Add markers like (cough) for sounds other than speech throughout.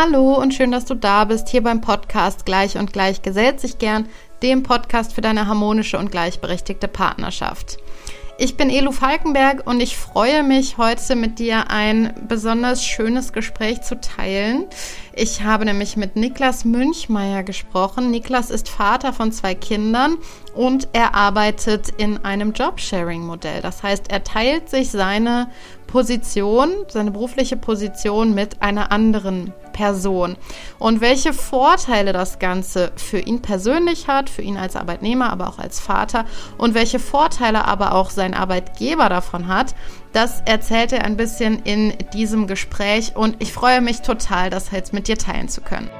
Hallo und schön, dass du da bist, hier beim Podcast Gleich und Gleich gesellt sich gern, dem Podcast für deine harmonische und gleichberechtigte Partnerschaft. Ich bin Elu Falkenberg und ich freue mich, heute mit dir ein besonders schönes Gespräch zu teilen. Ich habe nämlich mit Niklas Münchmeier gesprochen. Niklas ist Vater von zwei Kindern und er arbeitet in einem Jobsharing-Modell. Das heißt, er teilt sich seine Position, seine berufliche Position mit einer anderen Person. Und welche Vorteile das Ganze für ihn persönlich hat, für ihn als Arbeitnehmer, aber auch als Vater und welche Vorteile aber auch sein Arbeitgeber davon hat, das erzählt er ein bisschen in diesem Gespräch und ich freue mich total, das jetzt mit dir teilen zu können.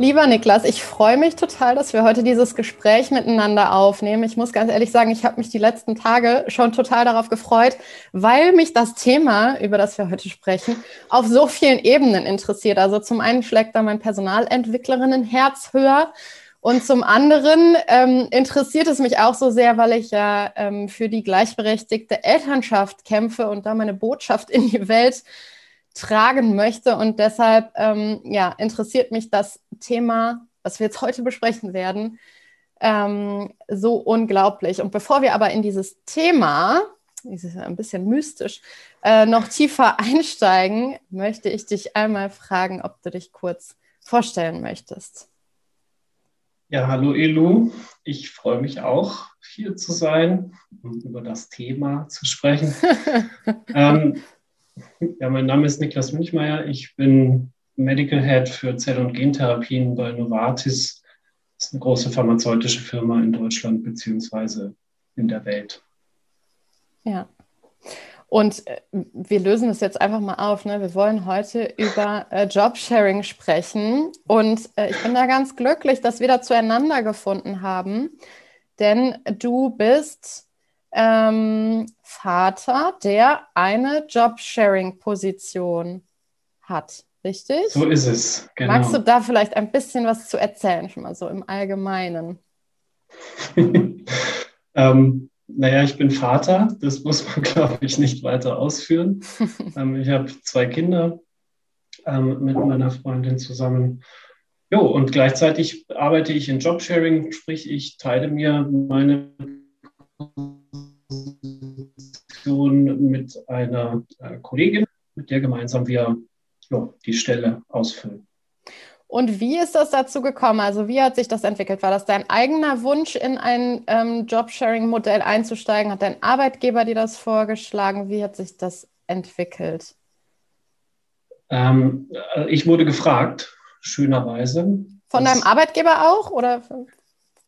Lieber Niklas, ich freue mich total, dass wir heute dieses Gespräch miteinander aufnehmen. Ich muss ganz ehrlich sagen, ich habe mich die letzten Tage schon total darauf gefreut, weil mich das Thema, über das wir heute sprechen, auf so vielen Ebenen interessiert. Also zum einen schlägt da mein Personalentwicklerinnenherz höher. Und zum anderen ähm, interessiert es mich auch so sehr, weil ich ja ähm, für die gleichberechtigte Elternschaft kämpfe und da meine Botschaft in die Welt tragen möchte. Und deshalb ähm, ja, interessiert mich das Thema, was wir jetzt heute besprechen werden, ähm, so unglaublich. Und bevor wir aber in dieses Thema, ist ein bisschen mystisch, äh, noch tiefer (laughs) einsteigen, möchte ich dich einmal fragen, ob du dich kurz vorstellen möchtest. Ja, hallo Elu. Ich freue mich auch, hier zu sein und über das Thema zu sprechen. (laughs) ähm, ja, mein Name ist Niklas Münchmeier. Ich bin Medical Head für Zell- und Gentherapien bei Novartis. Das ist eine große pharmazeutische Firma in Deutschland beziehungsweise in der Welt. Ja. Und äh, wir lösen das jetzt einfach mal auf. Ne? Wir wollen heute über äh, Jobsharing sprechen. Und äh, ich bin da ganz glücklich, dass wir da zueinander gefunden haben. Denn du bist ähm, Vater, der eine Jobsharing-Position hat. Richtig? So ist es. Genau. Magst du da vielleicht ein bisschen was zu erzählen, schon mal so im Allgemeinen? (laughs) ähm, naja, ich bin Vater, das muss man, (laughs) glaube ich, nicht weiter ausführen. (laughs) ähm, ich habe zwei Kinder ähm, mit meiner Freundin zusammen. Jo, und gleichzeitig arbeite ich in Jobsharing, sprich, ich teile mir meine Position mit einer äh, Kollegin, mit der gemeinsam wir ja, die Stelle ausfüllen. Und wie ist das dazu gekommen? Also wie hat sich das entwickelt? War das dein eigener Wunsch, in ein ähm, Jobsharing-Modell einzusteigen? Hat dein Arbeitgeber dir das vorgeschlagen? Wie hat sich das entwickelt? Ähm, äh, ich wurde gefragt, schönerweise. Von deinem Arbeitgeber auch? Oder?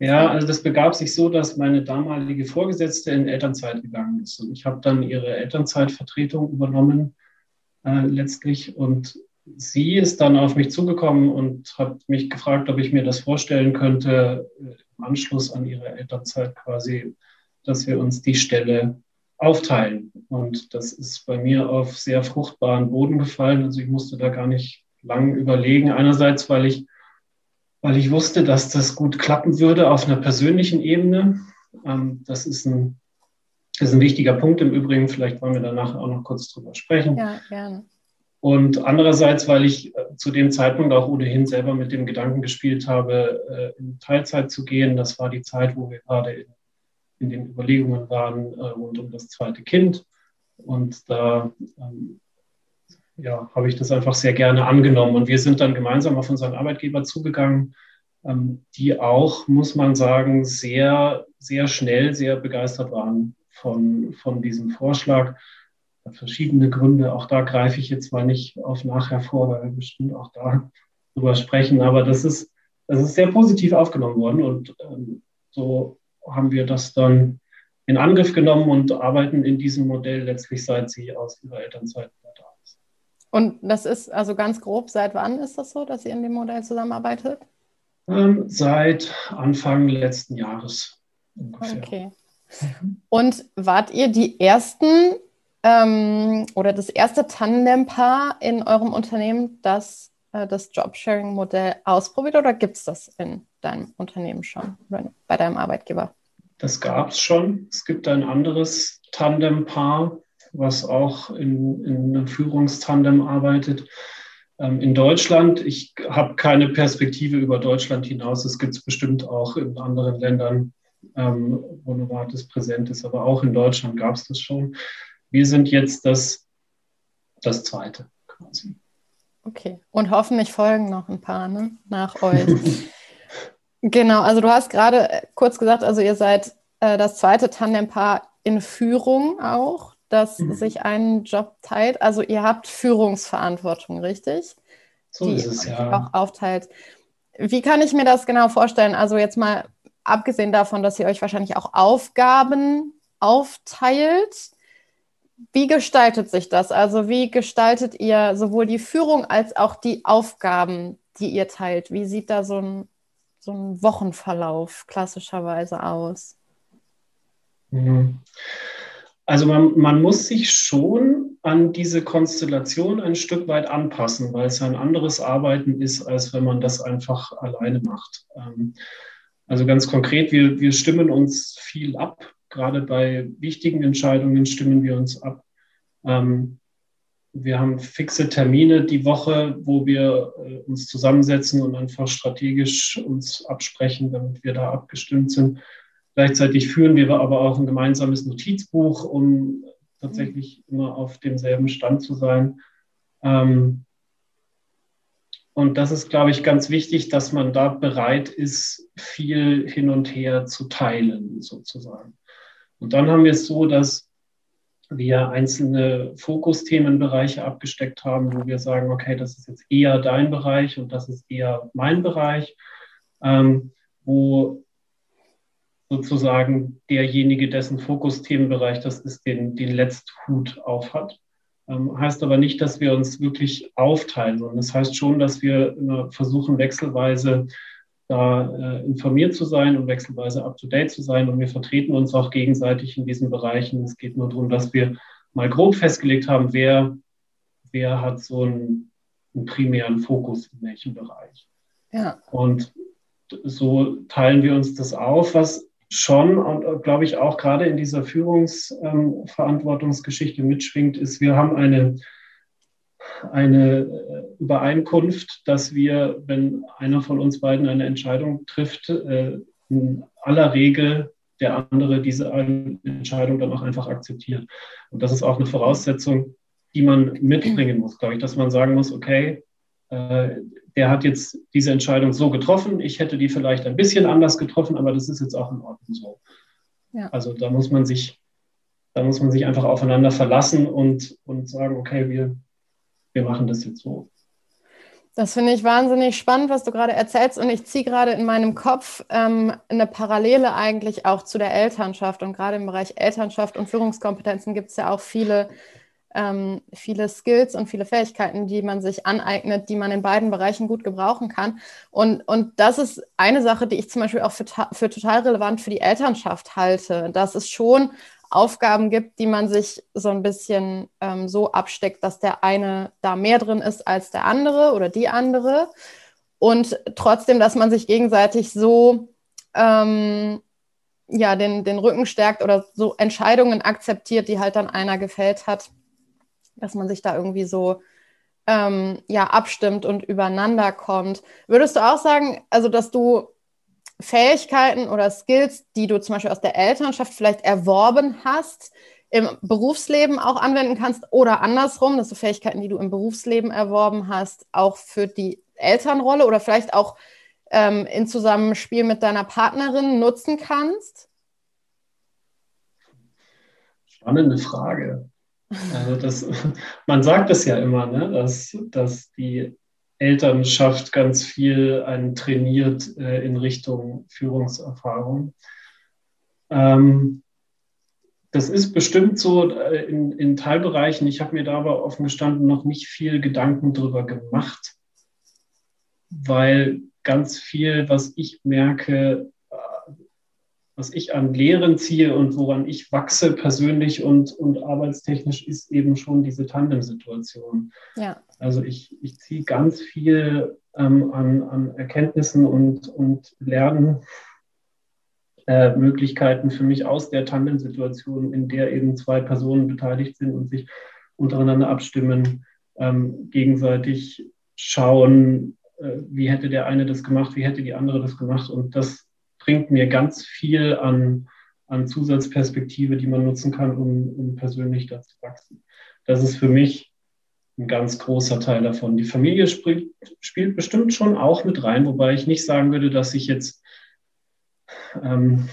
Ja, also das begab sich so, dass meine damalige Vorgesetzte in Elternzeit gegangen ist. Und ich habe dann ihre Elternzeitvertretung übernommen äh, letztlich. Und sie ist dann auf mich zugekommen und hat mich gefragt, ob ich mir das vorstellen könnte, äh, im Anschluss an ihre Elternzeit quasi, dass wir uns die Stelle aufteilen. Und das ist bei mir auf sehr fruchtbaren Boden gefallen. Also ich musste da gar nicht lang überlegen. Einerseits, weil ich, weil ich wusste, dass das gut klappen würde auf einer persönlichen Ebene. Ähm, das ist ein das ist ein wichtiger Punkt im Übrigen. Vielleicht wollen wir danach auch noch kurz drüber sprechen. Ja, gerne. Und andererseits, weil ich äh, zu dem Zeitpunkt auch ohnehin selber mit dem Gedanken gespielt habe, äh, in Teilzeit zu gehen. Das war die Zeit, wo wir gerade in, in den Überlegungen waren äh, rund um das zweite Kind. Und da ähm, ja, habe ich das einfach sehr gerne angenommen. Und wir sind dann gemeinsam auf unseren Arbeitgeber zugegangen, ähm, die auch, muss man sagen, sehr, sehr schnell, sehr begeistert waren von, von diesem Vorschlag. Verschiedene Gründe. Auch da greife ich jetzt mal nicht auf nachher vor, weil wir bestimmt auch da drüber sprechen. Aber das ist, das ist sehr positiv aufgenommen worden und ähm, so haben wir das dann in Angriff genommen und arbeiten in diesem Modell letztlich seit sie aus ihrer Elternzeit. Und das ist also ganz grob, seit wann ist das so, dass ihr in dem Modell zusammenarbeitet? Ähm, seit Anfang letzten Jahres ungefähr. Okay. Und wart ihr die ersten ähm, oder das erste Tandempaar in eurem Unternehmen, das äh, das Jobsharing-Modell ausprobiert oder gibt es das in deinem Unternehmen schon, bei deinem Arbeitgeber? Das gab es schon. Es gibt ein anderes Tandempaar, was auch in, in einem Führungstandem arbeitet. Ähm, in Deutschland, ich habe keine Perspektive über Deutschland hinaus. Es gibt es bestimmt auch in anderen Ländern, ähm, wo Novartis präsent ist, aber auch in Deutschland gab es das schon. Wir sind jetzt das, das zweite quasi. Okay, und hoffentlich folgen noch ein paar ne? nach (laughs) euch. genau, also du hast gerade kurz gesagt, also ihr seid äh, das zweite Tandempaar in Führung auch, das mhm. sich einen Job teilt. Also ihr habt Führungsverantwortung, richtig? So Die ist es, ja. Auch aufteilt. Wie kann ich mir das genau vorstellen? Also jetzt mal abgesehen davon, dass ihr euch wahrscheinlich auch Aufgaben aufteilt. Wie gestaltet sich das? Also wie gestaltet ihr sowohl die Führung als auch die Aufgaben, die ihr teilt? Wie sieht da so ein, so ein Wochenverlauf klassischerweise aus? Mhm. Also man, man, muss sich schon an diese Konstellation ein Stück weit anpassen, weil es ein anderes Arbeiten ist, als wenn man das einfach alleine macht. Ähm, also ganz konkret, wir, wir stimmen uns viel ab. Gerade bei wichtigen Entscheidungen stimmen wir uns ab. Ähm, wir haben fixe Termine die Woche, wo wir äh, uns zusammensetzen und einfach strategisch uns absprechen, damit wir da abgestimmt sind. Gleichzeitig führen wir aber auch ein gemeinsames Notizbuch, um tatsächlich immer auf demselben Stand zu sein. Ähm, und das ist, glaube ich, ganz wichtig, dass man da bereit ist, viel hin und her zu teilen, sozusagen. Und dann haben wir es so, dass wir einzelne Fokusthemenbereiche abgesteckt haben, wo wir sagen, okay, das ist jetzt eher dein Bereich und das ist eher mein Bereich, ähm, wo sozusagen derjenige, dessen Fokusthemenbereich das ist, den, den Letzthut auf hat. Ähm, heißt aber nicht, dass wir uns wirklich aufteilen, sondern das heißt schon, dass wir versuchen, wechselweise da äh, informiert zu sein und wechselweise up-to-date zu sein. Und wir vertreten uns auch gegenseitig in diesen Bereichen. Es geht nur darum, dass wir mal grob festgelegt haben, wer, wer hat so einen, einen primären Fokus in welchem Bereich. Ja. Und so teilen wir uns das auf, was schon und äh, glaube ich auch gerade in dieser Führungsverantwortungsgeschichte mitschwingt, ist, wir haben eine, eine äh, Übereinkunft, dass wir, wenn einer von uns beiden eine Entscheidung trifft, äh, in aller Regel der andere diese Entscheidung dann auch einfach akzeptiert. Und das ist auch eine Voraussetzung, die man mitbringen muss, glaube ich, dass man sagen muss, okay, der hat jetzt diese Entscheidung so getroffen. Ich hätte die vielleicht ein bisschen anders getroffen, aber das ist jetzt auch in Ordnung so. Ja. Also da muss man sich, da muss man sich einfach aufeinander verlassen und, und sagen, okay, wir, wir machen das jetzt so. Das finde ich wahnsinnig spannend, was du gerade erzählst. Und ich ziehe gerade in meinem Kopf ähm, eine Parallele eigentlich auch zu der Elternschaft. Und gerade im Bereich Elternschaft und Führungskompetenzen gibt es ja auch viele ähm, viele Skills und viele Fähigkeiten, die man sich aneignet, die man in beiden Bereichen gut gebrauchen kann. Und, und das ist eine Sache, die ich zum Beispiel auch für, für total relevant für die Elternschaft halte, dass es schon Aufgaben gibt, die man sich so ein bisschen ähm, so absteckt, dass der eine da mehr drin ist als der andere oder die andere. Und trotzdem, dass man sich gegenseitig so ähm, ja, den, den Rücken stärkt oder so Entscheidungen akzeptiert, die halt dann einer gefällt hat, dass man sich da irgendwie so ähm, ja, abstimmt und übereinander kommt. Würdest du auch sagen, also dass du Fähigkeiten oder Skills, die du zum Beispiel aus der Elternschaft vielleicht erworben hast, im Berufsleben auch anwenden kannst oder andersrum, dass du Fähigkeiten, die du im Berufsleben erworben hast, auch für die Elternrolle oder vielleicht auch ähm, in Zusammenspiel mit deiner Partnerin nutzen kannst? Spannende Frage. Also das, (laughs) man sagt es ja immer, ne, dass, dass die Elternschaft ganz viel einen trainiert äh, in Richtung Führungserfahrung. Ähm, das ist bestimmt so äh, in, in Teilbereichen. Ich habe mir da aber offen gestanden noch nicht viel Gedanken drüber gemacht, weil ganz viel, was ich merke, was ich an Lehren ziehe und woran ich wachse persönlich und, und arbeitstechnisch, ist eben schon diese Tandem-Situation. Ja. Also ich, ich ziehe ganz viel ähm, an, an Erkenntnissen und, und Lernen äh, für mich aus der Tandem-Situation, in der eben zwei Personen beteiligt sind und sich untereinander abstimmen, ähm, gegenseitig schauen, äh, wie hätte der eine das gemacht, wie hätte die andere das gemacht. Und das bringt mir ganz viel an, an Zusatzperspektive, die man nutzen kann, um, um persönlich da zu wachsen. Das ist für mich ein ganz großer Teil davon. Die Familie spielt, spielt bestimmt schon auch mit rein, wobei ich nicht sagen würde, dass ich jetzt ähm,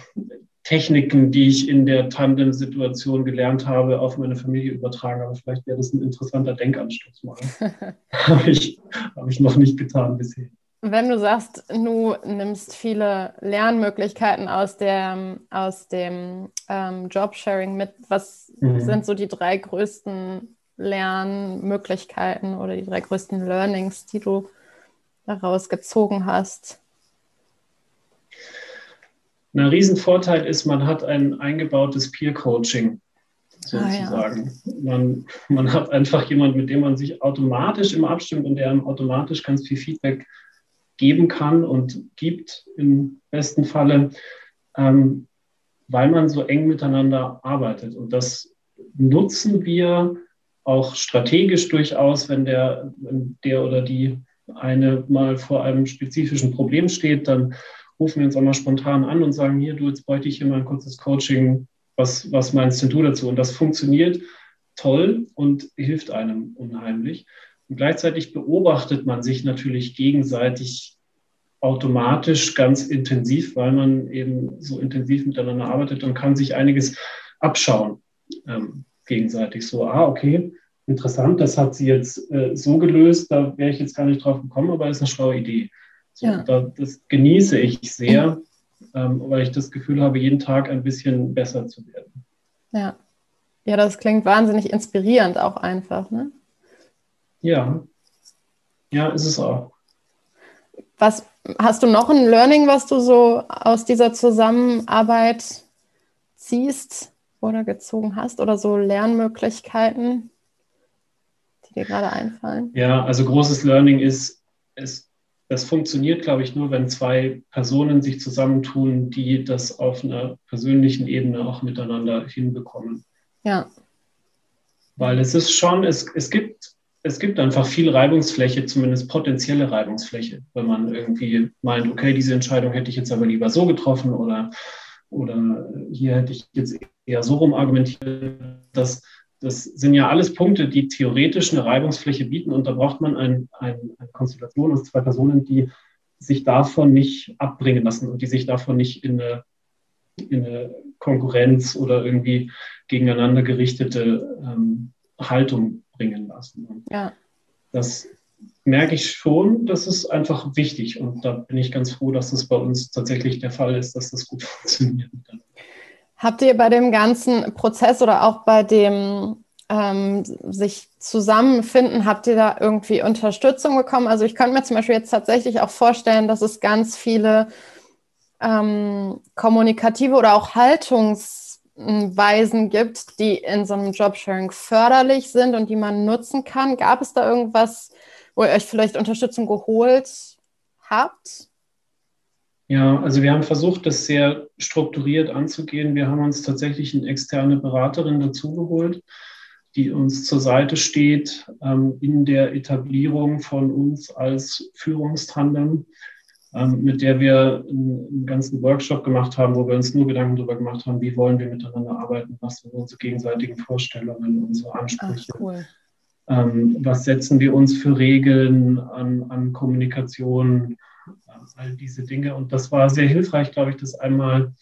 Techniken, die ich in der Tandem-Situation gelernt habe, auf meine Familie übertragen. Aber vielleicht wäre das ein interessanter Denkanstoß mal. (laughs) habe ich, hab ich noch nicht getan bisher. Wenn du sagst, du nimmst viele Lernmöglichkeiten aus, der, aus dem ähm, Jobsharing mit, was mhm. sind so die drei größten Lernmöglichkeiten oder die drei größten Learnings, die du daraus gezogen hast? Ein Riesenvorteil ist, man hat ein eingebautes Peer-Coaching sozusagen. Ah, ja. man, man hat einfach jemanden, mit dem man sich automatisch immer abstimmt und der einem automatisch ganz viel Feedback geben kann und gibt im besten Falle, ähm, weil man so eng miteinander arbeitet. Und das nutzen wir auch strategisch durchaus, wenn der, wenn der oder die eine mal vor einem spezifischen Problem steht, dann rufen wir uns auch mal spontan an und sagen, hier, du, jetzt bräuchte ich hier mal ein kurzes Coaching. Was, was meinst denn du dazu? Und das funktioniert toll und hilft einem unheimlich. Und gleichzeitig beobachtet man sich natürlich gegenseitig automatisch ganz intensiv, weil man eben so intensiv miteinander arbeitet und kann sich einiges abschauen ähm, gegenseitig. So, ah, okay, interessant, das hat sie jetzt äh, so gelöst, da wäre ich jetzt gar nicht drauf gekommen, aber ist eine schlaue Idee. So, ja. da, das genieße ich sehr, ähm, weil ich das Gefühl habe, jeden Tag ein bisschen besser zu werden. Ja. Ja, das klingt wahnsinnig inspirierend auch einfach, ne? Ja. Ja, ist es auch. Was hast du noch ein Learning, was du so aus dieser Zusammenarbeit ziehst oder gezogen hast oder so Lernmöglichkeiten, die dir gerade einfallen? Ja, also großes Learning ist, es das funktioniert, glaube ich, nur, wenn zwei Personen sich zusammentun, die das auf einer persönlichen Ebene auch miteinander hinbekommen. Ja. Weil es ist schon, es, es gibt es gibt einfach viel Reibungsfläche, zumindest potenzielle Reibungsfläche, wenn man irgendwie meint, okay, diese Entscheidung hätte ich jetzt aber lieber so getroffen oder, oder hier hätte ich jetzt eher so rum argumentiert. Das, das sind ja alles Punkte, die theoretisch eine Reibungsfläche bieten und da braucht man ein, ein, eine Konstellation aus zwei Personen, die sich davon nicht abbringen lassen und die sich davon nicht in eine, in eine Konkurrenz oder irgendwie gegeneinander gerichtete ähm, Haltung bringen lassen. Und ja. Das merke ich schon, das ist einfach wichtig und da bin ich ganz froh, dass das bei uns tatsächlich der Fall ist, dass das gut (laughs) funktioniert. Habt ihr bei dem ganzen Prozess oder auch bei dem ähm, sich zusammenfinden, habt ihr da irgendwie Unterstützung bekommen? Also ich könnte mir zum Beispiel jetzt tatsächlich auch vorstellen, dass es ganz viele ähm, kommunikative oder auch Haltungsweisen gibt, die in so einem Jobsharing förderlich sind und die man nutzen kann. Gab es da irgendwas, wo ihr euch vielleicht Unterstützung geholt habt? Ja, also wir haben versucht, das sehr strukturiert anzugehen. Wir haben uns tatsächlich eine externe Beraterin dazugeholt, die uns zur Seite steht ähm, in der Etablierung von uns als Führungstandem, mit der wir einen, ganzen Workshop gemacht haben, wo wir uns nur Gedanken darüber gemacht haben, wie wollen wir miteinander arbeiten, was sind unsere gegenseitigen Vorstellungen, unsere Ansprüche. Ach, cool. ähm, was setzen wir uns für Regeln an, an Kommunikation? all diese Dinge. Und das war sehr hilfreich, glaube ich, das einmal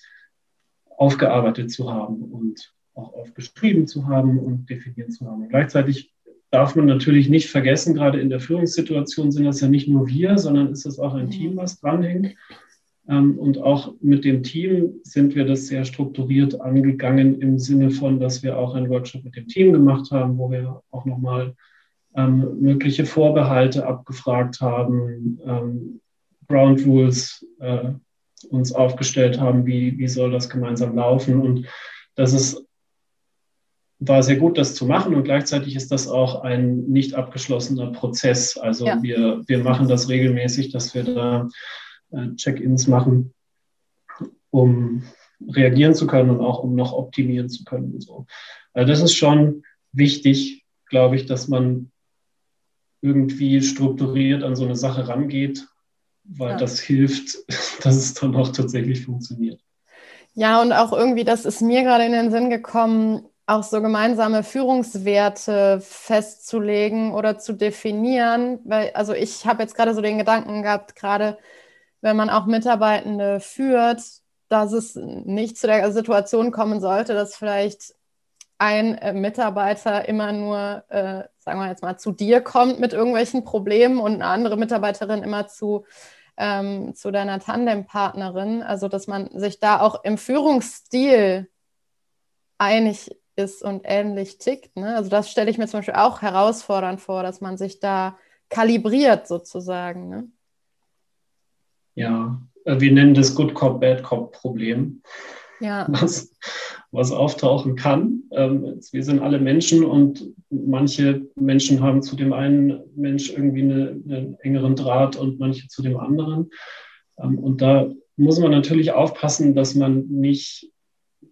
aufgearbeitet zu haben und auch aufgeschrieben zu haben und definiert zu haben. Und gleichzeitig darf man natürlich nicht vergessen, gerade in der Führungssituation sind das ja nicht nur wir, sondern ist es auch ein Team, was dranhängt. Ähm, und auch mit dem Team sind wir das sehr strukturiert angegangen im Sinne von, dass wir auch einen Workshop mit dem Team gemacht haben, wo wir auch nochmal ähm, mögliche Vorbehalte abgefragt haben, ähm, Ground Rules äh, uns aufgestellt haben, wie, wie soll das gemeinsam laufen. Und das ist, war sehr gut, das zu machen. Und gleichzeitig ist das auch ein nicht abgeschlossener Prozess. Also ja. wir, wir machen das regelmäßig, dass wir da äh, Check-ins machen. um reagieren zu können und auch um noch optimieren zu können. Und so. Also das ist schon wichtig, glaube ich, dass man irgendwie strukturiert an so eine Sache rangeht, weil ja. das hilft, (laughs) dass es dann auch tatsächlich funktioniert. Ja, und auch irgendwie, das ist mir gerade in den Sinn gekommen, auch so gemeinsame Führungswerte festzulegen oder zu definieren. Weil, also ich habe jetzt gerade so den Gedanken gehabt, gerade wenn man auch Mitarbeitende führt, dass es nicht zu der Situation kommen sollte, dass vielleicht ein äh, Mitarbeiter immer nur, äh, sagen wir jetzt mal, zu dir kommt mit irgendwelchen Problemen und eine andere Mitarbeiterin immer zu, ähm, zu deiner Tandempartnerin. Also, dass man sich da auch im Führungsstil einig ist und ähnlich tickt. Ne? Also, das stelle ich mir zum Beispiel auch herausfordernd vor, dass man sich da kalibriert sozusagen. Ne? Ja, wir nennen das Good Cop, Bad Cop Problem. Ja. (laughs) Was, was auftauchen kann. Ähm, wir sind alle Menschen und manche Menschen haben zu dem einen Mensch irgendwie eine, einen engeren Draht und manche zu dem anderen. Ähm, und da muss man natürlich aufpassen, dass man nicht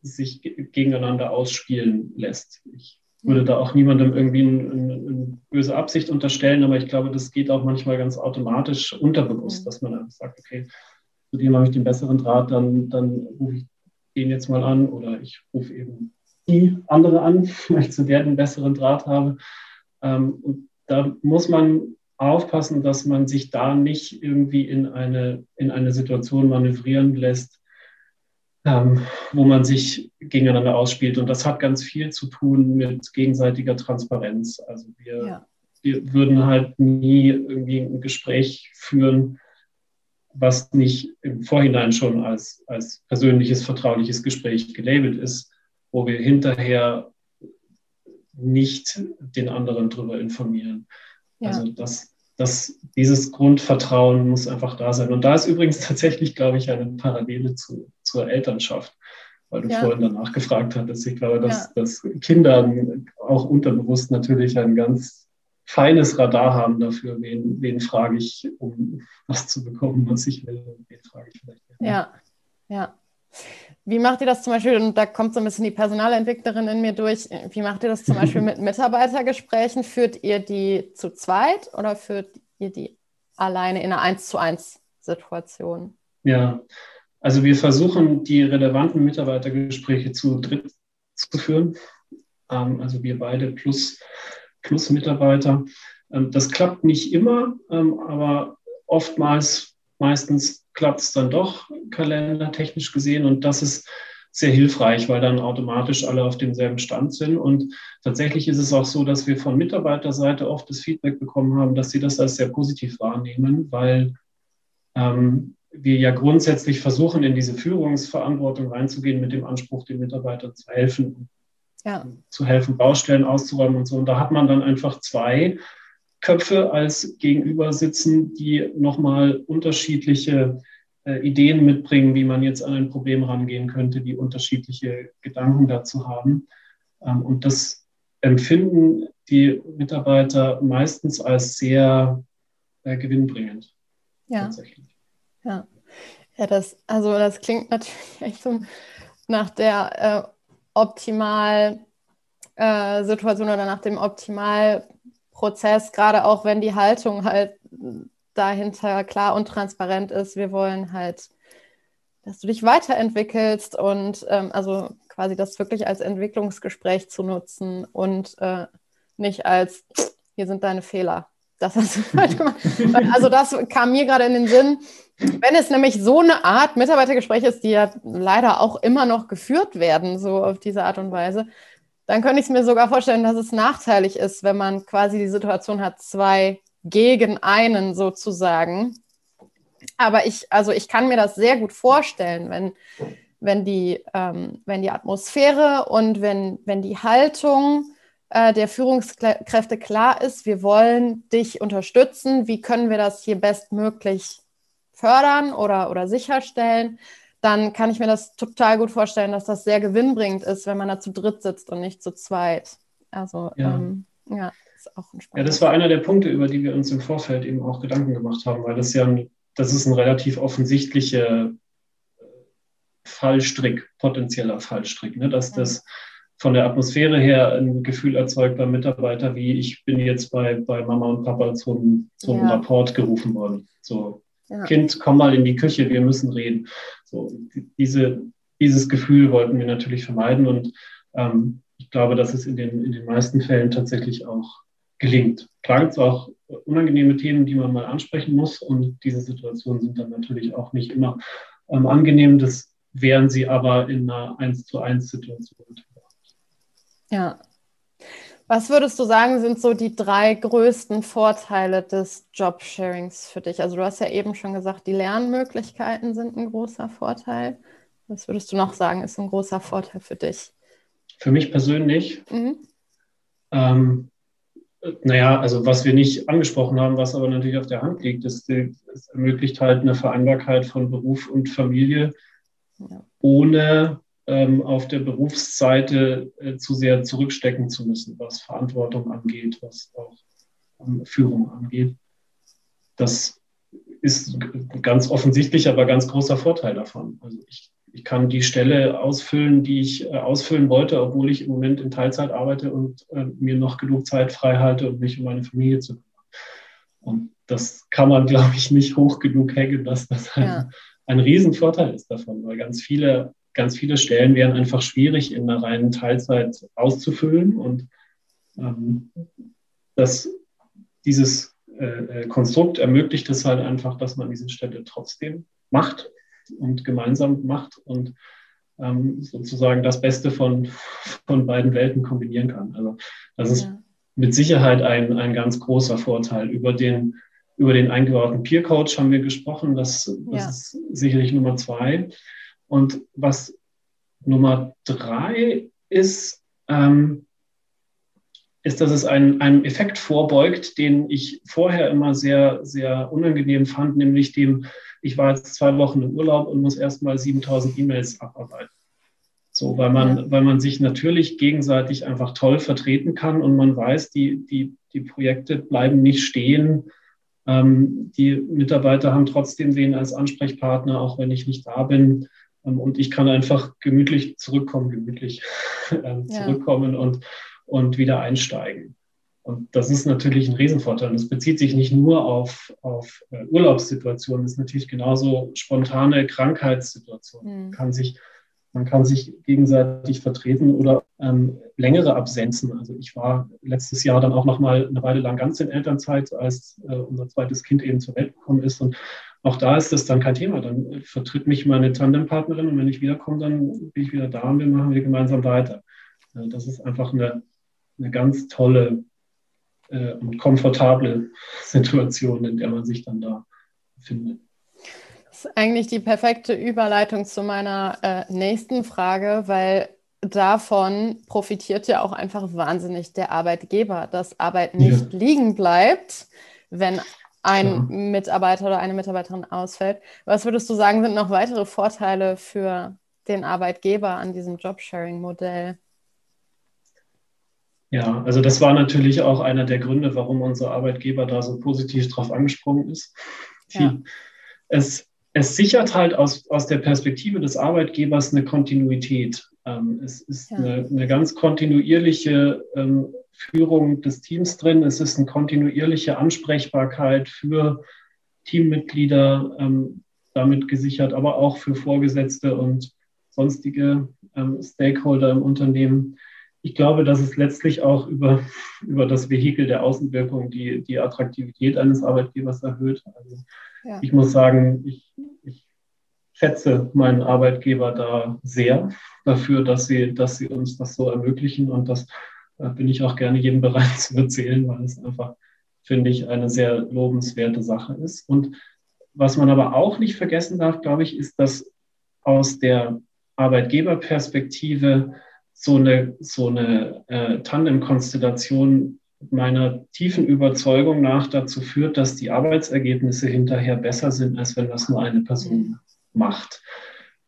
sich gegeneinander ausspielen lässt. Ich würde da auch niemandem irgendwie eine, eine, böse Absicht unterstellen, aber ich glaube, das geht auch manchmal ganz automatisch unterbewusst, mhm. dass man einfach sagt, okay, zu dem habe ich den besseren Draht, dann, dann rufe ich den jetzt mal an oder ich rufe eben die andere an, (laughs) weil ich zu der den besseren Draht habe. Ähm, und da muss man aufpassen, dass man sich da nicht irgendwie in eine, in eine Situation manövrieren lässt, ähm, wo man sich gegeneinander ausspielt. Und das hat ganz viel zu tun mit gegenseitiger Transparenz. Also wir, ja. wir würden halt nie irgendwie ein Gespräch führen, was nicht im Vorhinein schon als, als persönliches, vertrauliches Gespräch gelabelt ist, wo wir hinterher nicht den anderen darüber informieren. Ja. Also das, das, dieses Grundvertrauen muss einfach da sein. Und da ist übrigens tatsächlich, glaube ich, eine Parallele zu, zur Elternschaft, weil du ja. vorhin danach gefragt hattest. Ich glaube, dass, ja. dass Kinder auch unterbewusst natürlich ein ganz feines Radar haben dafür, wen, wen frage ich, um was zu bekommen, was ich will, wen frage ich vielleicht. Ja, ja. Wie macht ihr das zum Beispiel, und da kommt so ein bisschen die Personalentwicklerin in mir durch, wie macht ihr das zum Beispiel (laughs) mit Mitarbeitergesprächen? Führt ihr die zu zweit oder führt ihr die alleine in einer 1 zu 1 Situation? Ja, also wir versuchen die relevanten Mitarbeitergespräche zu dritt zu führen. Ähm, also wir beide plus plus Mitarbeiter. Ähm, das klappt nicht immer, ähm, aber oftmals, meistens klappt es dann doch kalendertechnisch gesehen und das ist sehr hilfreich, weil dann automatisch alle auf demselben Stand sind. Und tatsächlich ist es auch so, dass wir von Mitarbeiterseite oft das Feedback bekommen haben, dass sie das als sehr positiv wahrnehmen, weil ähm, wir ja grundsätzlich versuchen, in diese Führungsverantwortung reinzugehen mit dem Anspruch, den Mitarbeitern zu helfen ja. zu helfen, Baustellen auszuräumen und so. Und da hat man dann einfach zwei Köpfe als Gegenüber sitzen, die nochmal unterschiedliche äh, Ideen mitbringen, wie man jetzt an ein Problem rangehen könnte, die unterschiedliche Gedanken dazu haben. Ähm, und das empfinden die Mitarbeiter meistens als sehr äh, gewinnbringend. Ja. Tatsächlich. Ja. Ja, das, also das klingt (laughs) natürlich echt so nach der äh, Optimal-Situation äh, oder nach dem Optimalprozess, gerade auch wenn die Haltung halt dahinter klar und transparent ist. Wir wollen halt, dass du dich weiterentwickelst und ähm, also quasi das wirklich als Entwicklungsgespräch zu nutzen und äh, nicht als, hier sind deine Fehler. Das hast du falsch (laughs) gemacht. (laughs) Also das kam mir gerade in den Sinn. Wenn es nämlich so eine Art Mitarbeitergespräch ist, die ja leider auch immer noch geführt werden, so auf diese Art und Weise, dann könnte ich es mir sogar vorstellen, dass es nachteilig ist, wenn man quasi die Situation hat, zwei gegen einen sozusagen. Aber ich, also ich kann mir das sehr gut vorstellen, wenn, wenn, die, ähm, wenn die Atmosphäre und wenn, wenn die Haltung äh, der Führungskräfte klar ist, wir wollen dich unterstützen, wie können wir das hier bestmöglich fördern oder, oder sicherstellen, dann kann ich mir das total gut vorstellen, dass das sehr gewinnbringend ist, wenn man da zu dritt sitzt und nicht zu zweit. Also ja, ähm, ja ist auch ein Ja, das war einer der Punkte, über die wir uns im Vorfeld eben auch Gedanken gemacht haben, weil das ja ein, das ist ein relativ offensichtliche Fallstrick, potenzieller Fallstrick, ne? dass das von der Atmosphäre her ein Gefühl erzeugt beim Mitarbeiter, wie ich bin jetzt bei, bei Mama und Papa zum, zum ja. Rapport gerufen worden. So, ja. Kind, komm mal in die Küche, wir müssen reden. So, diese, dieses Gefühl wollten wir natürlich vermeiden und ähm, ich glaube, dass es in den, in den meisten Fällen tatsächlich auch gelingt. Klar gibt es auch unangenehme Themen, die man mal ansprechen muss und diese Situationen sind dann natürlich auch nicht immer ähm, angenehm. Das wären sie aber in einer 1 zu 1 Situation. Ja. Was würdest du sagen, sind so die drei größten Vorteile des Jobsharings für dich? Also du hast ja eben schon gesagt, die Lernmöglichkeiten sind ein großer Vorteil. Was würdest du noch sagen, ist ein großer Vorteil für dich? Für mich persönlich, mhm. ähm, naja, also was wir nicht angesprochen haben, was aber natürlich auf der Hand liegt, ist, es ermöglicht halt eine Vereinbarkeit von Beruf und Familie, ja. ohne auf der Berufsseite äh, zu sehr zurückstecken zu müssen, was Verantwortung angeht, was auch ähm, Führung angeht. Das ist ganz offensichtlich, aber ganz großer Vorteil davon. Also ich ich kann die Stelle ausfüllen, die ich äh, ausfüllen wollte, obwohl ich im Moment in Teilzeit arbeite und äh, mir noch genug Zeit frei halte, um mich um meine Familie zu kümmern. Und das kann man, glaube ich, nicht hoch genug hängen, dass das ein, ja. ein Riesenvorteil ist davon, weil ganz viele, ganz viele Stellen wären einfach schwierig in einer reinen Teilzeit auszufüllen. Und ähm, das, dieses äh, äh Konstrukt ermöglicht es halt einfach, dass man diese Stelle trotzdem macht und gemeinsam macht und ähm, sozusagen das Beste von, von beiden Welten kombinieren kann. Also das ist ja. mit Sicherheit ein, ein ganz großer Vorteil. Über den, über den eingebauten Peer Coach haben wir gesprochen. Das, das ja. ist sicherlich Nummer zwei. Und was Nummer drei ist, ähm, ist, dass es einen, einen Effekt vorbeugt, den ich vorher immer sehr, sehr unangenehm fand, nämlich dem, ich war jetzt zwei Wochen im Urlaub und muss erstmal 7000 E-Mails abarbeiten. So, weil man, weil man sich natürlich gegenseitig einfach toll vertreten kann und man weiß, die, die, die Projekte bleiben nicht stehen. Ähm, die Mitarbeiter haben trotzdem wen als Ansprechpartner, auch wenn ich nicht da bin. Ähm, und ich kann einfach gemütlich zurückkommen, gemütlich (laughs) äh, zurückkommen ja. und, und wieder einsteigen. Und das ist natürlich ein Riesenvorteil. Und es bezieht sich nicht nur auf, auf äh, Urlaubssituationen, es ist natürlich genauso spontane Krankheitssituationen. Mhm. Kann sich, man kann sich gegenseitig vertreten oder ähm, längere Absenzen. Also ich war letztes Jahr dann auch noch mal eine Weile lang ganz in Elternzeit, als äh, unser zweites Kind eben zur Welt gekommen ist. Und auch da ist das dann kein Thema. Dann vertritt mich meine Tandempartnerin und wenn ich wiederkomme, dann bin ich wieder da und wir machen wir gemeinsam weiter. Äh, das ist einfach eine, eine ganz tolle äh, und komfortable (laughs) Situation, in der man sich dann da findet. Das ist eigentlich die perfekte Überleitung zu meiner äh, nächsten Frage, weil davon profitiert ja auch einfach wahnsinnig der Arbeitgeber, dass Arbeit nicht ja. liegen bleibt, wenn ein ja. Mitarbeiter oder eine Mitarbeiterin ausfällt. Was würdest du sagen, sind noch weitere Vorteile für den Arbeitgeber an diesem Jobsharing-Modell? Ja, also das war natürlich auch einer der Gründe, warum unser Arbeitgeber da so positiv drauf angesprungen ist. Ja. Es, es sichert halt aus, aus der Perspektive des Arbeitgebers eine Kontinuität. Ähm, es ist ja. eine, eine, ganz kontinuierliche ähm, Führung des Teams drin. Es ist eine kontinuierliche Ansprechbarkeit für Teammitglieder ähm, damit gesichert, aber auch für Vorgesetzte und sonstige Stakeholder im Unternehmen ich glaube, dass es letztlich auch über, (laughs) über das Vehikel der Außenwirkung die, die Attraktivität eines Arbeitgebers erhöht. Also ja. ich muss sagen, ich, ich schätze meinen Arbeitgeber da sehr dafür, dass sie, dass sie uns das so ermöglichen. Und das äh, bin ich auch gerne jedem bereit (laughs) zu erzählen, weil es einfach, finde ich, eine sehr lobenswerte Sache ist. Und was man aber auch nicht vergessen darf, glaube ich, ist, dass aus der Arbeitgeberperspektive so eine, so eine äh, Tandem-Konstellation meiner tiefen Überzeugung nach dazu führt, dass die Arbeitsergebnisse hinterher besser sind, als wenn das nur eine Person macht.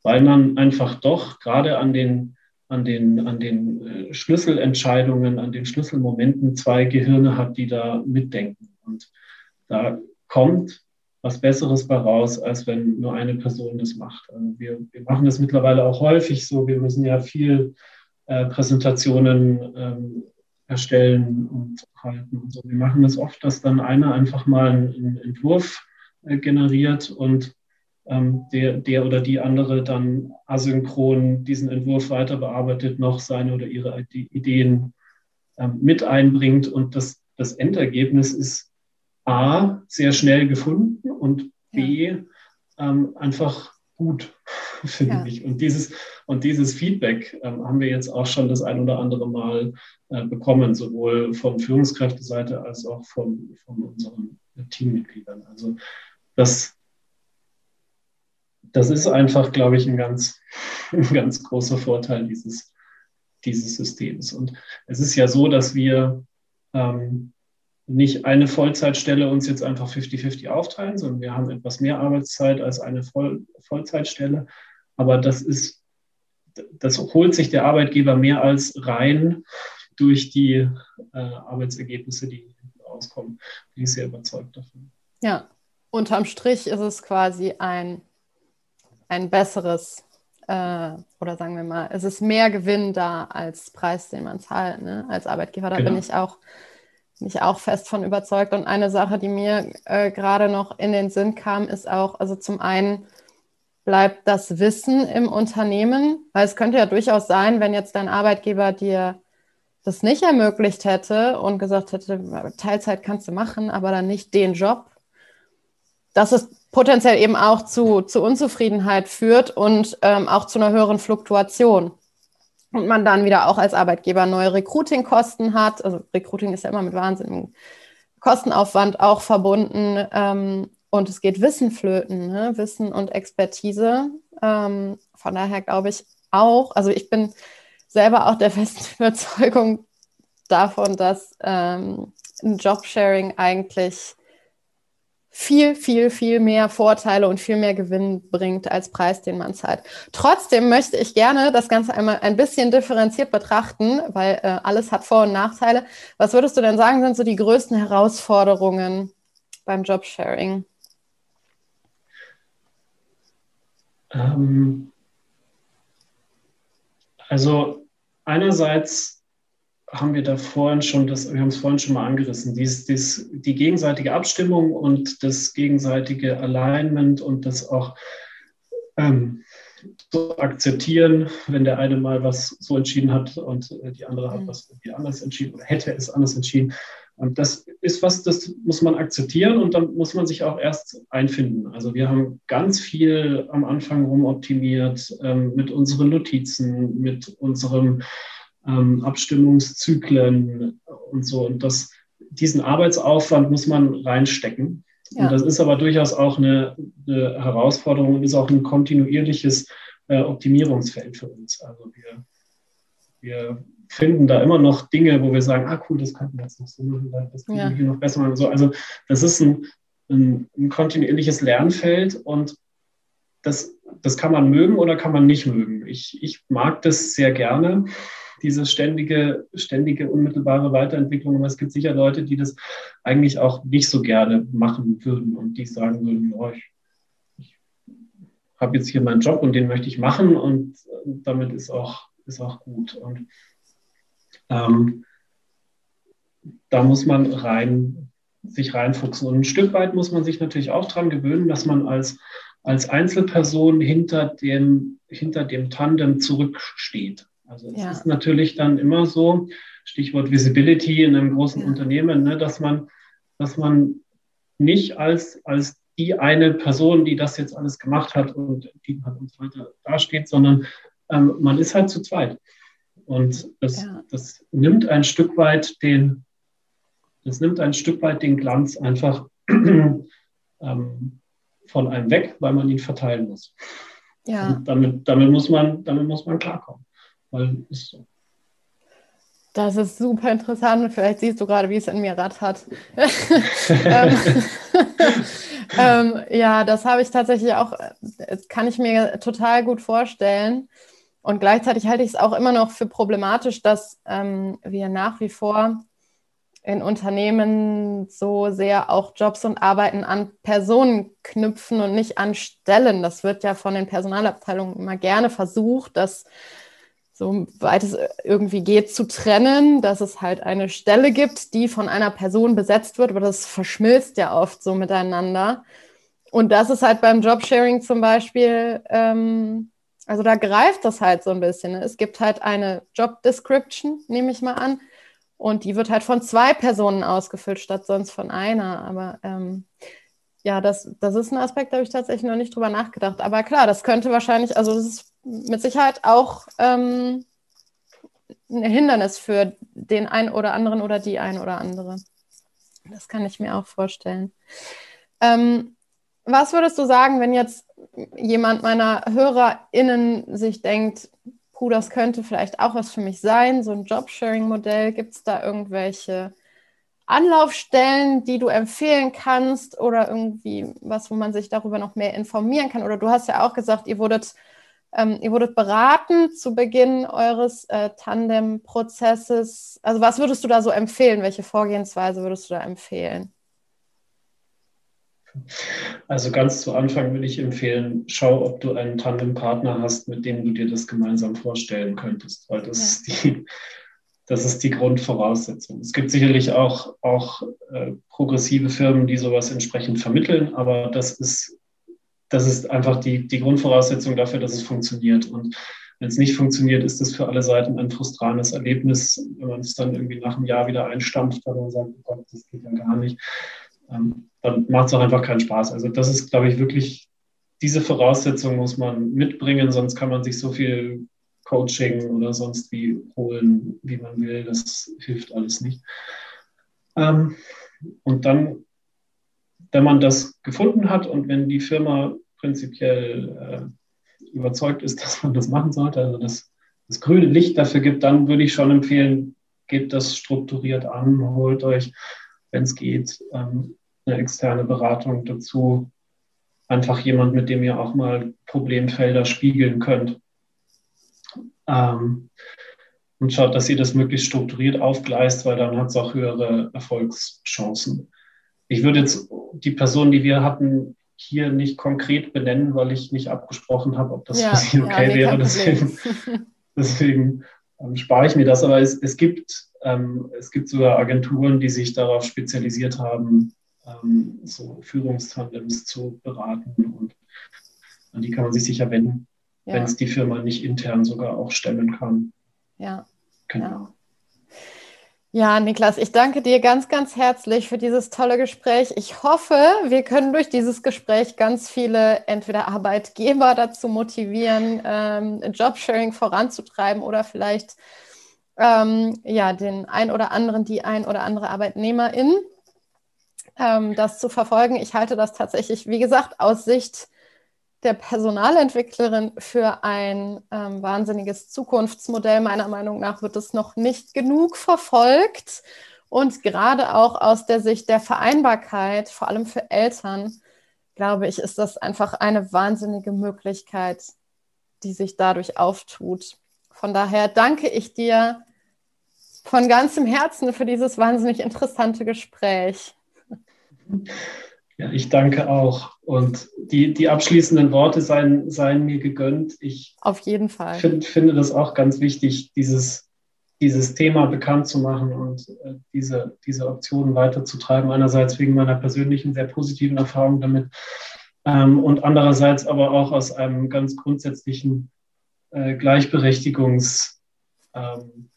Weil man einfach doch gerade an den, an den, an den äh, Schlüsselentscheidungen, an den Schlüsselmomenten zwei Gehirne hat, die da mitdenken. Und da kommt was Besseres bei raus, als wenn nur eine Person das macht. Also wir, wir machen das mittlerweile auch häufig so. Wir müssen ja viel äh, Präsentationen ähm, erstellen und halten. Und so. Wir machen das oft, dass dann einer einfach mal einen, einen Entwurf äh, generiert und der, der oder die andere dann asynchron diesen Entwurf weiter bearbeitet, noch seine oder ihre Ideen ähm, mit einbringt. Und das, das Endergebnis ist A, sehr schnell gefunden und B, ja. ähm, einfach gut, (laughs) finde ja. ich. Und dieses, und dieses Feedback ähm, haben wir jetzt auch schon das ein oder andere Mal äh, bekommen, sowohl von Führungskräfteseite als auch von, von unseren Teammitgliedern. Also das, das ist einfach, glaube ich, ein ganz, (laughs) ein ganz großer Vorteil dieses, dieses Systems. Und es ist ja so, dass wir ähm, nicht eine Vollzeitstelle uns jetzt einfach 50-50 aufteilen, sondern wir haben etwas mehr Arbeitszeit als eine Voll Vollzeitstelle. Aber das ist, das holt sich der Arbeitgeber mehr als rein durch die äh, Arbeitsergebnisse, die rauskommen. Bin ich sehr überzeugt davon. Ja, unterm Strich ist es quasi ein, ein besseres äh, oder sagen wir mal, es ist mehr Gewinn da als Preis, den man zahlt, ne? als Arbeitgeber. Da genau. bin ich auch bin ich auch fest von überzeugt. Und eine Sache, die mir äh, gerade noch in den Sinn kam, ist auch, also zum einen bleibt das Wissen im Unternehmen, weil es könnte ja durchaus sein, wenn jetzt dein Arbeitgeber dir das nicht ermöglicht hätte und gesagt hätte, Teilzeit kannst du machen, aber dann nicht den Job, dass es potenziell eben auch zu, zu Unzufriedenheit führt und ähm, auch zu einer höheren Fluktuation und man dann wieder auch als Arbeitgeber neue Recruiting-Kosten hat. Also Recruiting ist ja immer mit wahnsinnigem Kostenaufwand auch verbunden. Ähm, und es geht Wissen flöten, ne? Wissen und Expertise. Ähm, von daher glaube ich auch, also ich bin selber auch der festen (laughs) Überzeugung davon, dass ähm, ein Jobsharing eigentlich viel, viel, viel mehr Vorteile und viel mehr Gewinn bringt als Preis, den man zahlt. Trotzdem möchte ich gerne das Ganze einmal ein bisschen differenziert betrachten, weil äh, alles hat Vor- und Nachteile. Was würdest du denn sagen, sind so die größten Herausforderungen beim Jobsharing? Ähm, also einerseits haben wir da vorhin schon, das, wir haben es vorhin schon mal angerissen, dies, dies, die gegenseitige Abstimmung und das gegenseitige Alignment und das auch ähm, zu akzeptieren, wenn der eine mal was so entschieden hat und die andere hat mhm. was irgendwie anders entschieden oder hätte es anders entschieden. Und das ist was, das muss man akzeptieren und dann muss man sich auch erst einfinden. Also wir haben ganz viel am Anfang rumoptimiert ähm, mit unseren Notizen, mit unserem ähm, Abstimmungszyklen und so. Und das, diesen Arbeitsaufwand muss man reinstecken. Ja. Und das ist aber durchaus auch eine, eine, Herausforderung und ist auch ein kontinuierliches äh, Optimierungsfeld für uns. Also wir, wir finden da immer noch Dinge, wo wir sagen, ah cool, das könnten wir jetzt noch so machen, das können ja. wir hier noch besser machen. So, also das ist ein, ein, ein kontinuierliches Lernfeld und das, das kann man mögen oder kann man nicht mögen. Ich, ich mag das sehr gerne diese ständige, ständige unmittelbare Weiterentwicklung. Aber es gibt sicher Leute, die das eigentlich auch nicht so gerne machen würden und die sagen würden, oh, ich, ich habe jetzt hier meinen Job und den möchte ich machen und damit ist auch, ist auch gut. Und ähm, da muss man rein, sich reinfuchsen. Und ein Stück weit muss man sich natürlich auch daran gewöhnen, dass man als, als Einzelperson hinter dem, hinter dem Tandem zurücksteht. Also es ja. ist natürlich dann immer so, Stichwort Visibility in einem großen ja. Unternehmen, ne, dass man, dass man nicht als, als die eine Person, die das jetzt alles gemacht hat und die hat uns weiter dasteht, sondern ähm, man ist halt zu zweit. Und das, ja. das nimmt ein Stück weit den, das nimmt ein Stück weit den Glanz einfach (clears throat) ähm, von einem weg, weil man ihn verteilen muss. Ja. Und damit, damit, muss man, damit muss man klarkommen weil ist so. Das ist super interessant. Vielleicht siehst du gerade, wie es in mir rattert. (laughs) ähm, (laughs) ähm, ja, das habe ich tatsächlich auch, das kann ich mir total gut vorstellen. Und gleichzeitig halte ich es auch immer noch für problematisch, dass ähm, wir nach wie vor in Unternehmen so sehr auch Jobs und Arbeiten an Personen knüpfen und nicht an Stellen. Das wird ja von den Personalabteilungen immer gerne versucht, dass soweit es irgendwie geht, zu trennen, dass es halt eine Stelle gibt, die von einer Person besetzt wird, aber das verschmilzt ja oft so miteinander. Und das ist halt beim Jobsharing zum Beispiel, ähm, also da greift das halt so ein bisschen. Ne? Es gibt halt eine Job Description, nehme ich mal an, und die wird halt von zwei Personen ausgefüllt, statt sonst von einer. Aber ähm, ja, das, das ist ein Aspekt, da habe ich tatsächlich noch nicht drüber nachgedacht. Aber klar, das könnte wahrscheinlich, also das ist mit Sicherheit auch ähm, ein Hindernis für den einen oder anderen oder die ein oder andere. Das kann ich mir auch vorstellen. Ähm, was würdest du sagen, wenn jetzt jemand meiner HörerInnen sich denkt, puh, das könnte vielleicht auch was für mich sein, so ein Jobsharing-Modell. Gibt es da irgendwelche Anlaufstellen, die du empfehlen kannst oder irgendwie was, wo man sich darüber noch mehr informieren kann? Oder du hast ja auch gesagt, ihr wurdet, ähm, ihr wurdet beraten zu Beginn eures äh, Tandem-Prozesses. Also was würdest du da so empfehlen? Welche Vorgehensweise würdest du da empfehlen? Also ganz zu Anfang würde ich empfehlen, schau, ob du einen Tandempartner hast, mit dem du dir das gemeinsam vorstellen könntest, weil das, ja. ist, die, das ist die Grundvoraussetzung. Es gibt sicherlich auch, auch äh, progressive Firmen, die sowas entsprechend vermitteln, aber das ist, das ist einfach die, die Grundvoraussetzung dafür, dass es funktioniert. Und wenn es nicht funktioniert, ist das für alle Seiten ein frustranes Erlebnis, wenn man es dann irgendwie nach einem Jahr wieder einstampft, weil man sagt, oh Gott, das geht ja gar nicht. Ähm, dann macht es auch einfach keinen Spaß. Also das ist, glaube ich, wirklich, diese Voraussetzung muss man mitbringen, sonst kann man sich so viel Coaching oder sonst wie holen, wie man will. Das hilft alles nicht. Ähm, und dann, wenn man das gefunden hat und wenn die Firma prinzipiell äh, überzeugt ist, (laughs) dass man das machen sollte, also das, das grüne Licht dafür gibt, dann würde ich schon empfehlen, geht das strukturiert an, holt euch, wenn es geht, ähm, eine externe Beratung dazu. Einfach jemand, mit dem ihr auch mal Problemfelder spiegeln könnt. Ähm, und schaut, dass ihr das möglichst strukturiert aufgleist, weil dann hat es auch höhere Erfolgschancen. Ich würde jetzt die Person, die wir hatten, hier nicht konkret benennen, weil ich nicht abgesprochen habe, ob das ja, für Sie okay ja, wäre. Deswegen, deswegen ähm, spare ich mir das. Aber es, es, gibt, ähm, es gibt sogar Agenturen, die sich darauf spezialisiert haben, ähm, so Führungstandems zu beraten und an die kann man sich sicher wenden, ja. wenn es die Firma nicht intern sogar auch stemmen kann. Ja. Genau. Ja. Niklas, ich danke dir ganz, ganz herzlich für dieses tolle Gespräch. Ich hoffe, wir können durch dieses Gespräch ganz viele entweder Arbeitgeber dazu motivieren, ähm, Jobsharing voranzutreiben oder vielleicht ähm, ja, den ein oder anderen, die ein oder andere Arbeitnehmerin ähm, das zu verfolgen. Ich halte das tatsächlich, wie gesagt, aus Sicht der Personalentwicklerin für ein ähm, wahnsinniges Zukunftsmodell. Meiner Meinung nach wird es noch nicht genug verfolgt. Und gerade auch aus der Sicht der Vereinbarkeit, vor allem für Eltern, glaube ich, ist das einfach eine wahnsinnige Möglichkeit, die sich dadurch auftut. Von daher danke ich dir von ganzem Herzen für dieses wahnsinnig interessante Gespräch. Ja, ich danke auch. Und die, die abschließenden Worte seien, seien mir gegönnt. Ich Auf jeden Fall. Find, finde das auch ganz wichtig, dieses, dieses Thema bekannt zu machen und äh, diese, diese Optionen weiterzutreiben. Einerseits wegen meiner persönlichen, sehr positiven Erfahrung damit ähm, und andererseits aber auch aus einem ganz grundsätzlichen äh, Gleichberechtigungswunsch ähm,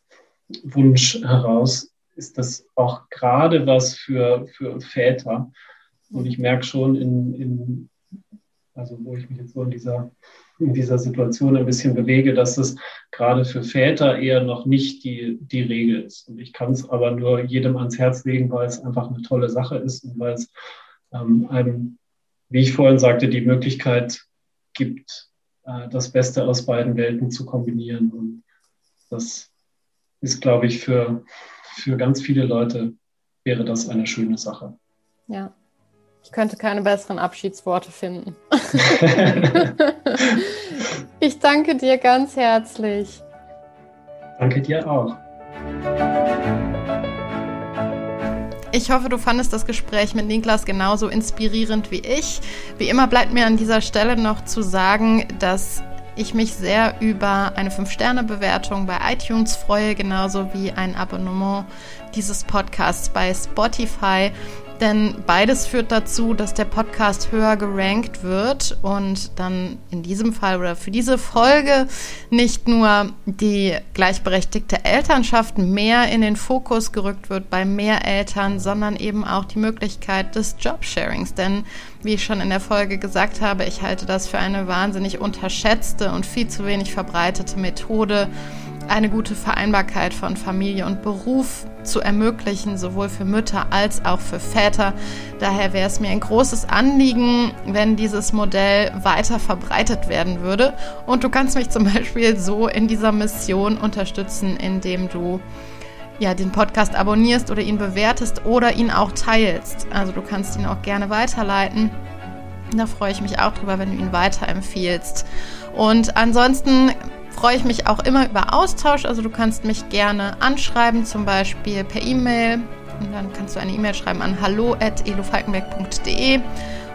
heraus ist das auch gerade was für, für Väter. Und ich merke schon in, in, also wo ich mich jetzt so in dieser, in dieser Situation ein bisschen bewege, dass es gerade für Väter eher noch nicht die, die Regel ist. Und ich kann es aber nur jedem ans Herz legen, weil es einfach eine tolle Sache ist und weil es ähm, einem, wie ich vorhin sagte, die Möglichkeit gibt, äh, das Beste aus beiden Welten zu kombinieren. Und das ist, glaube ich, für, für ganz viele Leute wäre das eine schöne Sache. Ja, ich könnte keine besseren Abschiedsworte finden. (laughs) ich danke dir ganz herzlich. Danke dir auch. Ich hoffe, du fandest das Gespräch mit Niklas genauso inspirierend wie ich. Wie immer bleibt mir an dieser Stelle noch zu sagen, dass ich mich sehr über eine 5-Sterne-Bewertung bei iTunes freue, genauso wie ein Abonnement dieses Podcasts bei Spotify. Denn beides führt dazu, dass der Podcast höher gerankt wird und dann in diesem Fall oder für diese Folge nicht nur die gleichberechtigte Elternschaft mehr in den Fokus gerückt wird bei mehr Eltern, sondern eben auch die Möglichkeit des Jobsharings. Denn wie ich schon in der Folge gesagt habe, ich halte das für eine wahnsinnig unterschätzte und viel zu wenig verbreitete Methode, eine gute Vereinbarkeit von Familie und Beruf zu ermöglichen, sowohl für Mütter als auch für Väter. Daher wäre es mir ein großes Anliegen, wenn dieses Modell weiter verbreitet werden würde. Und du kannst mich zum Beispiel so in dieser Mission unterstützen, indem du ja, den Podcast abonnierst oder ihn bewertest oder ihn auch teilst. Also du kannst ihn auch gerne weiterleiten. Da freue ich mich auch drüber, wenn du ihn weiterempfiehlst. Und ansonsten freue ich mich auch immer über Austausch. Also du kannst mich gerne anschreiben, zum Beispiel per E-Mail. Und dann kannst du eine E-Mail schreiben an hallo.elufalkenberg.de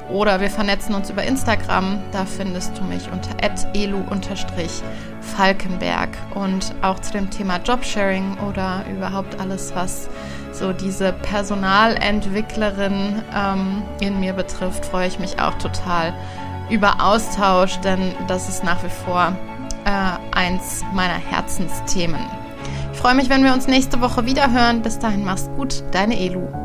oder wir vernetzen uns über Instagram. Da findest du mich unter elu-falkenberg. Und auch zu dem Thema Jobsharing oder überhaupt alles, was so diese Personalentwicklerin ähm, in mir betrifft, freue ich mich auch total über Austausch, denn das ist nach wie vor äh, eins meiner Herzensthemen. Ich freue mich, wenn wir uns nächste Woche wieder hören. Bis dahin, mach's gut, deine Elu.